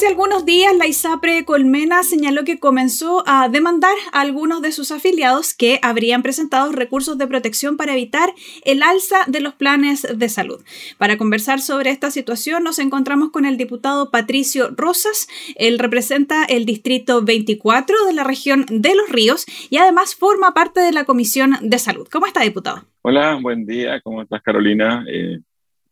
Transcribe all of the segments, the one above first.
Hace algunos días la ISAPRE Colmena señaló que comenzó a demandar a algunos de sus afiliados que habrían presentado recursos de protección para evitar el alza de los planes de salud. Para conversar sobre esta situación nos encontramos con el diputado Patricio Rosas. Él representa el distrito 24 de la región de Los Ríos y además forma parte de la Comisión de Salud. ¿Cómo está, diputado? Hola, buen día. ¿Cómo estás, Carolina? Eh,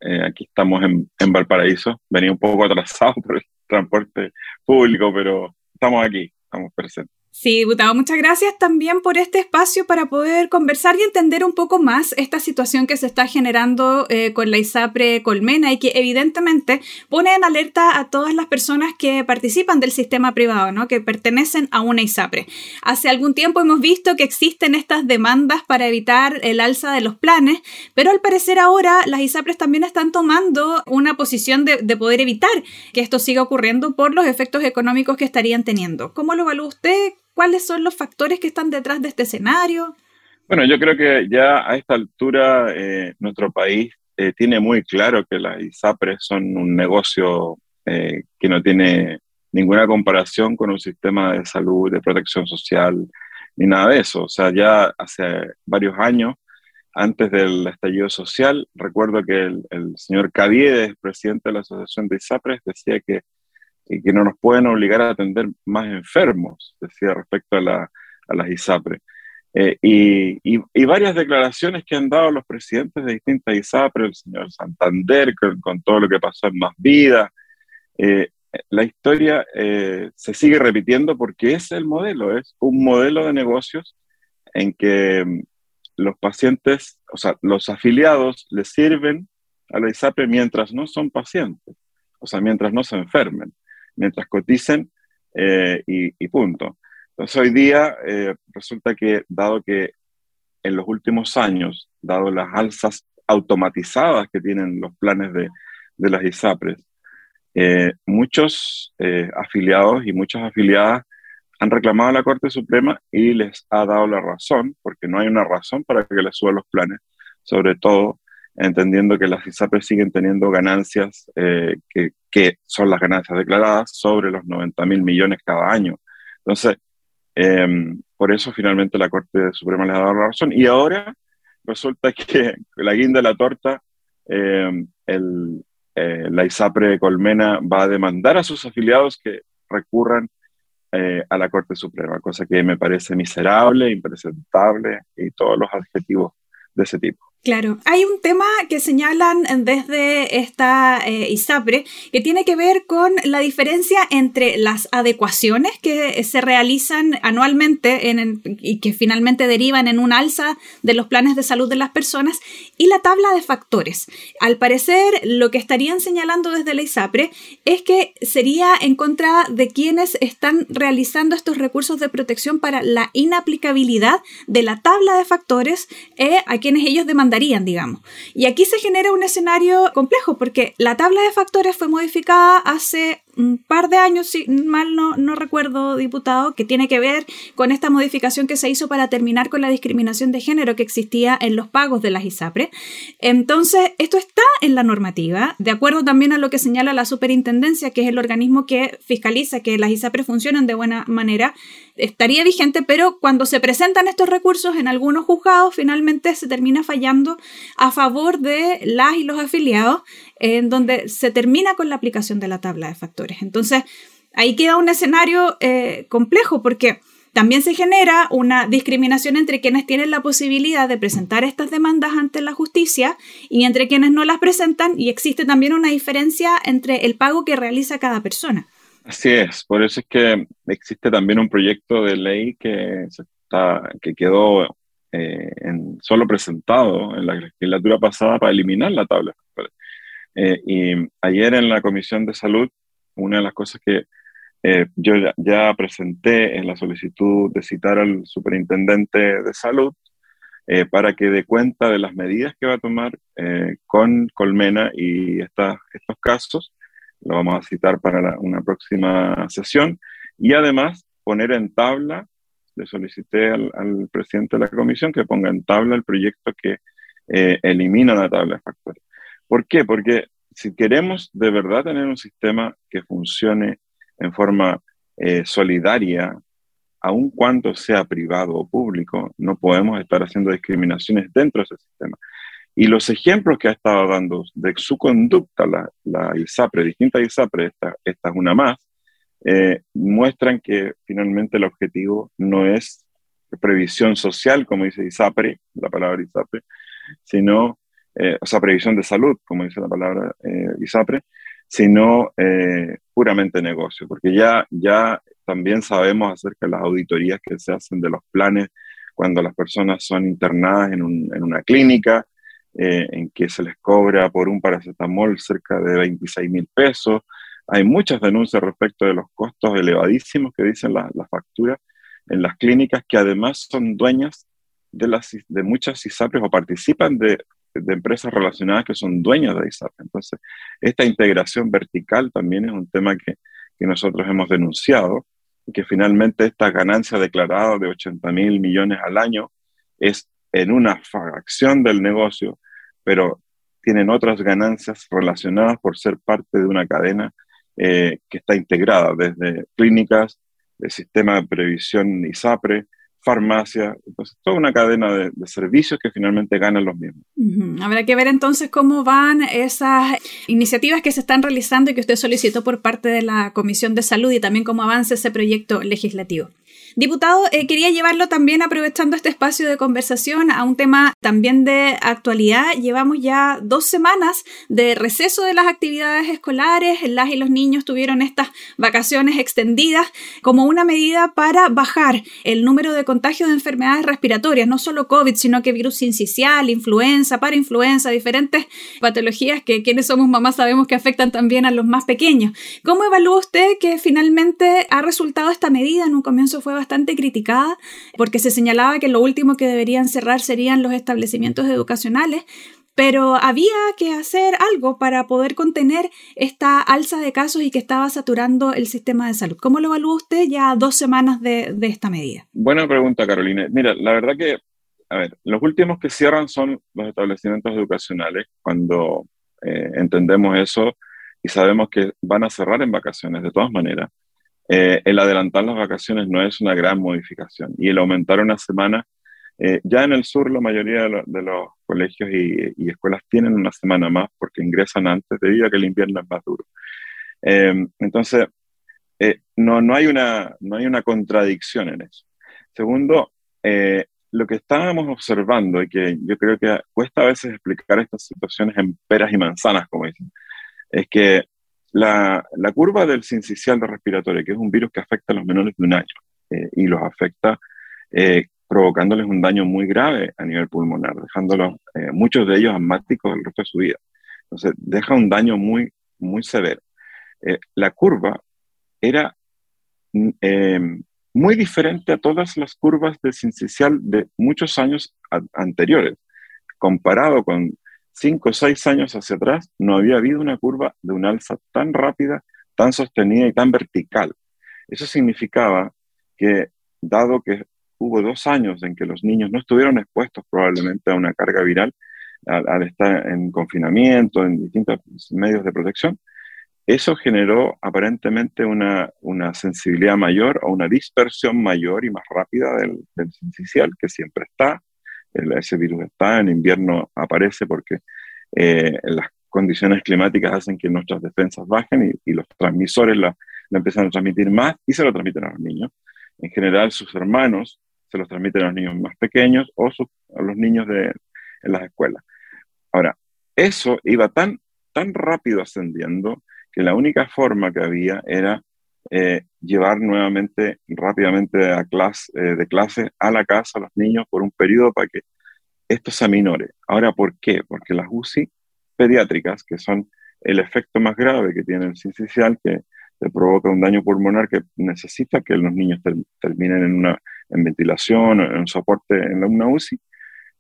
eh, aquí estamos en, en, Valparaíso. Venía un poco atrasado por transporte público, pero estamos aquí, estamos presentes. Sí, diputado, muchas gracias también por este espacio para poder conversar y entender un poco más esta situación que se está generando eh, con la ISAPRE Colmena y que evidentemente pone en alerta a todas las personas que participan del sistema privado, ¿no? que pertenecen a una ISAPRE. Hace algún tiempo hemos visto que existen estas demandas para evitar el alza de los planes, pero al parecer ahora las ISAPRES también están tomando una posición de, de poder evitar que esto siga ocurriendo por los efectos económicos que estarían teniendo. ¿Cómo lo evalúa usted? ¿Cuáles son los factores que están detrás de este escenario? Bueno, yo creo que ya a esta altura eh, nuestro país eh, tiene muy claro que las ISAPRES son un negocio eh, que no tiene ninguna comparación con un sistema de salud, de protección social, ni nada de eso. O sea, ya hace varios años, antes del estallido social, recuerdo que el, el señor Caviedes, presidente de la Asociación de ISAPRES, decía que y que no nos pueden obligar a atender más enfermos, decía respecto a, la, a las ISAPRE. Eh, y, y, varias declaraciones que han dado los presidentes de distintas ISAPRE, el señor Santander, con, todo lo que pasó en Más Vida. Eh, la historia eh, se sigue repitiendo porque es el modelo, es un modelo de negocios en que mm, los pacientes, o sea, los afiliados le sirven a la ISAPRE mientras no son pacientes, o sea, mientras no se enfermen mientras coticen eh, y, punto. Entonces hoy día eh, resulta que dado que en los últimos años, dado las alzas automatizadas que tienen los planes de, de las ISAPRES, eh, muchos afiliados y muchas afiliadas han reclamado a la Corte Suprema y les ha dado la razón, porque no hay una razón para que les suban los planes, sobre todo entendiendo que las ISAPRES siguen teniendo ganancias eh, que, que, son las ganancias declaradas sobre los 90 mil millones cada año. Entonces, em, por eso finalmente la Corte Suprema les ha dado la razón. Y ahora resulta que la guinda de la torta, em, eh, la ISAPRE Colmena va a demandar a sus afiliados que recurran eh, a la Corte Suprema, cosa que me parece miserable, impresentable y todos los adjetivos de ese tipo. Claro, hay un tema que señalan desde esta eh, ISAPRE que tiene que ver con la diferencia entre las adecuaciones que se realizan anualmente en, y que finalmente derivan en un alza de los planes de salud de las personas y la tabla de factores. Al parecer, lo que estarían señalando desde la ISAPRE es que sería en contra de quienes están realizando estos recursos de protección para la inaplicabilidad de la tabla de factores eh, a quienes ellos demandan digamos. Y aquí se genera un escenario complejo porque la tabla de factores fue modificada hace un par de años, si mal no, no recuerdo, diputado, que tiene que ver con esta modificación que se hizo para terminar con la discriminación de género que existía en los pagos de las ISAPRE. Entonces, esto está en la normativa, de acuerdo también a lo que señala la superintendencia, que es el organismo que fiscaliza que las ISAPRE funcionen de buena manera, estaría vigente, pero cuando se presentan estos recursos en algunos juzgados, finalmente se termina fallando a favor de las y los afiliados en donde se termina con la aplicación de la tabla de factores. Entonces, ahí queda un escenario eh, complejo porque también se genera una discriminación entre quienes tienen la posibilidad de presentar estas demandas ante la justicia y entre quienes no las presentan y existe también una diferencia entre el pago que realiza cada persona. Así es, por eso es que existe también un proyecto de ley que, está, que quedó eh, solo presentado en la legislatura pasada para eliminar la tabla de factores. Eh, y ayer en la Comisión de Salud, una de las cosas que eh, yo ya, presenté en la solicitud de citar al superintendente de salud eh, para que dé cuenta de las medidas que va a tomar con Colmena y estos casos. Lo vamos a citar para una próxima sesión. Y además poner en tabla le solicité al, presidente de la comisión que ponga en tabla el proyecto que elimina la tabla de factores. ¿Por qué? Porque si queremos de verdad tener un sistema que funcione en forma eh, solidaria, aun cuando sea privado o público, no podemos estar haciendo discriminaciones dentro de ese sistema. Y los ejemplos que ha estado dando de su conducta, la, la ISAPRE, distintas ISAPRE, esta, esta es una más, eh, muestran que finalmente el objetivo no es previsión social, como dice ISAPRE, la palabra ISAPRE, sino, eh, o sea, previsión de salud, como dice la palabra eh, ISAPRE, sino puramente negocio, porque ya, ya también sabemos acerca de las auditorías que se hacen de los planes cuando las personas son internadas en, en una clínica, en que se les cobra por un paracetamol cerca de 26 mil pesos, hay muchas denuncias respecto de los costos elevadísimos que dicen las la facturas en las clínicas que además son dueñas de, las, de muchas ISAPRES o participan de, de empresas relacionadas que son dueñas de ISAPRES. Entonces, esta integración vertical también es un tema que, que nosotros hemos denunciado y que finalmente esta ganancia declarada de 80 mil millones al año es en una fracción del negocio, pero tienen otras ganancias relacionadas por ser parte de una cadena eh, que está integrada desde clínicas, el sistema de previsión ISAPRE, farmacia, entonces toda una cadena de, servicios que finalmente ganan los mismos. Habrá que ver entonces cómo van esas iniciativas que se están realizando y que usted solicitó por parte de la Comisión de Salud y también cómo avanza ese proyecto legislativo. Diputado, eh, quería llevarlo también, aprovechando este espacio de conversación, a un tema también de actualidad. Llevamos ya dos semanas de receso de las actividades escolares. Las y los niños tuvieron estas vacaciones extendidas como una medida para bajar el número de contagios de enfermedades respiratorias, no solo COVID, sino que virus sincicial, influenza, parainfluenza, diferentes patologías que quienes somos mamás sabemos que afectan también a los más pequeños. ¿Cómo evalúa usted que finalmente ha resultado esta medida? En un comienzo fue bastante bastante criticada porque se señalaba que lo último que deberían cerrar serían los establecimientos educacionales, pero había que hacer algo para poder contener esta alza de casos y que estaba saturando el sistema de salud. ¿Cómo lo evalúa usted ya dos semanas de, esta medida? Buena pregunta, Carolina. Mira, la verdad que, a ver, los últimos que cierran son los establecimientos educacionales, cuando eh, entendemos eso y sabemos que van a cerrar en vacaciones de todas maneras. Eh, el adelantar las vacaciones no es una gran modificación y el aumentar una semana, eh, ya en el sur la mayoría de, los colegios y, escuelas tienen una semana más porque ingresan antes debido a que el invierno es más duro. Eh, entonces, no, no, hay una, no hay una contradicción en eso. Segundo, lo que estábamos observando y que yo creo que cuesta a veces explicar estas situaciones en peras y manzanas, como dicen, es que la, curva del sincicial de respiratorio, que es un virus que afecta a los menores de un año eh, y los afecta eh, provocándoles un daño muy grave a nivel pulmonar, dejándolos, eh, muchos de ellos asmáticos el resto de su vida. Entonces, deja un daño muy, muy severo. la curva era mm, muy diferente a todas las curvas del sincicial de muchos años anteriores, comparado con cinco o seis años hacia atrás no había habido una curva de un alza tan rápida, tan sostenida y tan vertical. Eso significaba que, dado que hubo dos años en que los niños no estuvieron expuestos probablemente a una carga viral, al, estar en confinamiento, en distintos medios de protección, eso generó aparentemente una, una, sensibilidad mayor o una dispersión mayor y más rápida del, del que siempre está, ese virus está, en invierno aparece porque eh, las condiciones climáticas hacen que nuestras defensas bajen y, los transmisores la, empiezan a transmitir más y se lo transmiten a los niños. En general, sus hermanos se los transmiten a los niños más pequeños o a los niños de, en las escuelas. Ahora, eso iba tan, tan rápido ascendiendo que la única forma que había era eh, llevar nuevamente rápidamente a clase, eh, de clase a la casa a los niños por un periodo para que esto se aminore. Ahora, ¿por qué? Porque las UCI pediátricas, que son el efecto más grave que tiene el sincicial, que te provoca un daño pulmonar que necesita que los niños terminen en, una, en ventilación en soporte en una UCI,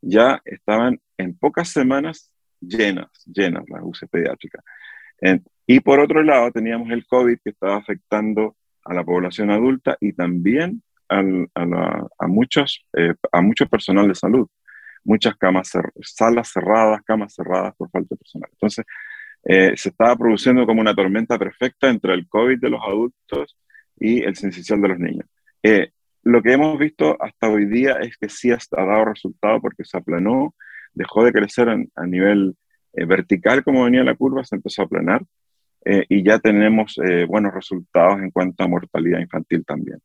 ya estaban en pocas semanas llenas, llenas las UCI pediátricas. Y por otro lado, teníamos el COVID que estaba afectando a la población adulta y también a, muchos, eh, a mucho personal de salud, muchas camas, salas cerradas, camas cerradas por falta de personal. Entonces, eh, se estaba produciendo como una tormenta perfecta entre el COVID de los adultos y el sincicial de los niños. Eh, lo que hemos visto hasta hoy día es que sí ha, dado resultado porque se aplanó, dejó de crecer a nivel vertical como venía la curva, se empezó a aplanar y ya tenemos buenos resultados en cuanto a mortalidad infantil también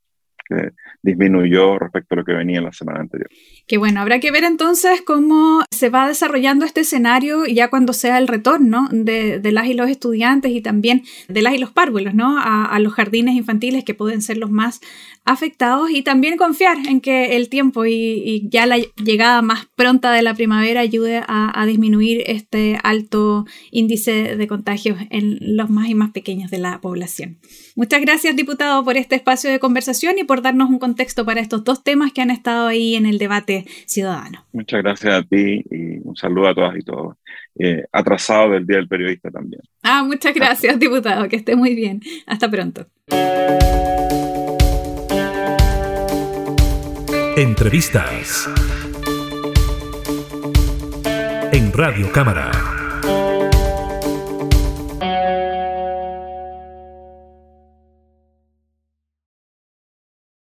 que disminuyó respecto a lo que venía en la semana anterior. Qué bueno, habrá que ver entonces cómo se va desarrollando este escenario ya cuando sea el retorno de, las y los estudiantes y también de las y los párvulos, ¿no? A, los jardines infantiles que pueden ser los más afectados y también confiar en que el tiempo y, ya la llegada más pronta de la primavera ayude a, a disminuir este alto índice de contagios en los más y más pequeños de la población. Muchas gracias, diputado, por este espacio de conversación y por darnos un contexto para estos dos temas que han estado ahí en el debate ciudadano. Muchas gracias a ti y un saludo a todas y todos. Eh, atrasado del Día del Periodista también. Ah, muchas gracias, diputado. Que esté muy bien. Hasta pronto. Entrevistas en Radio Cámara.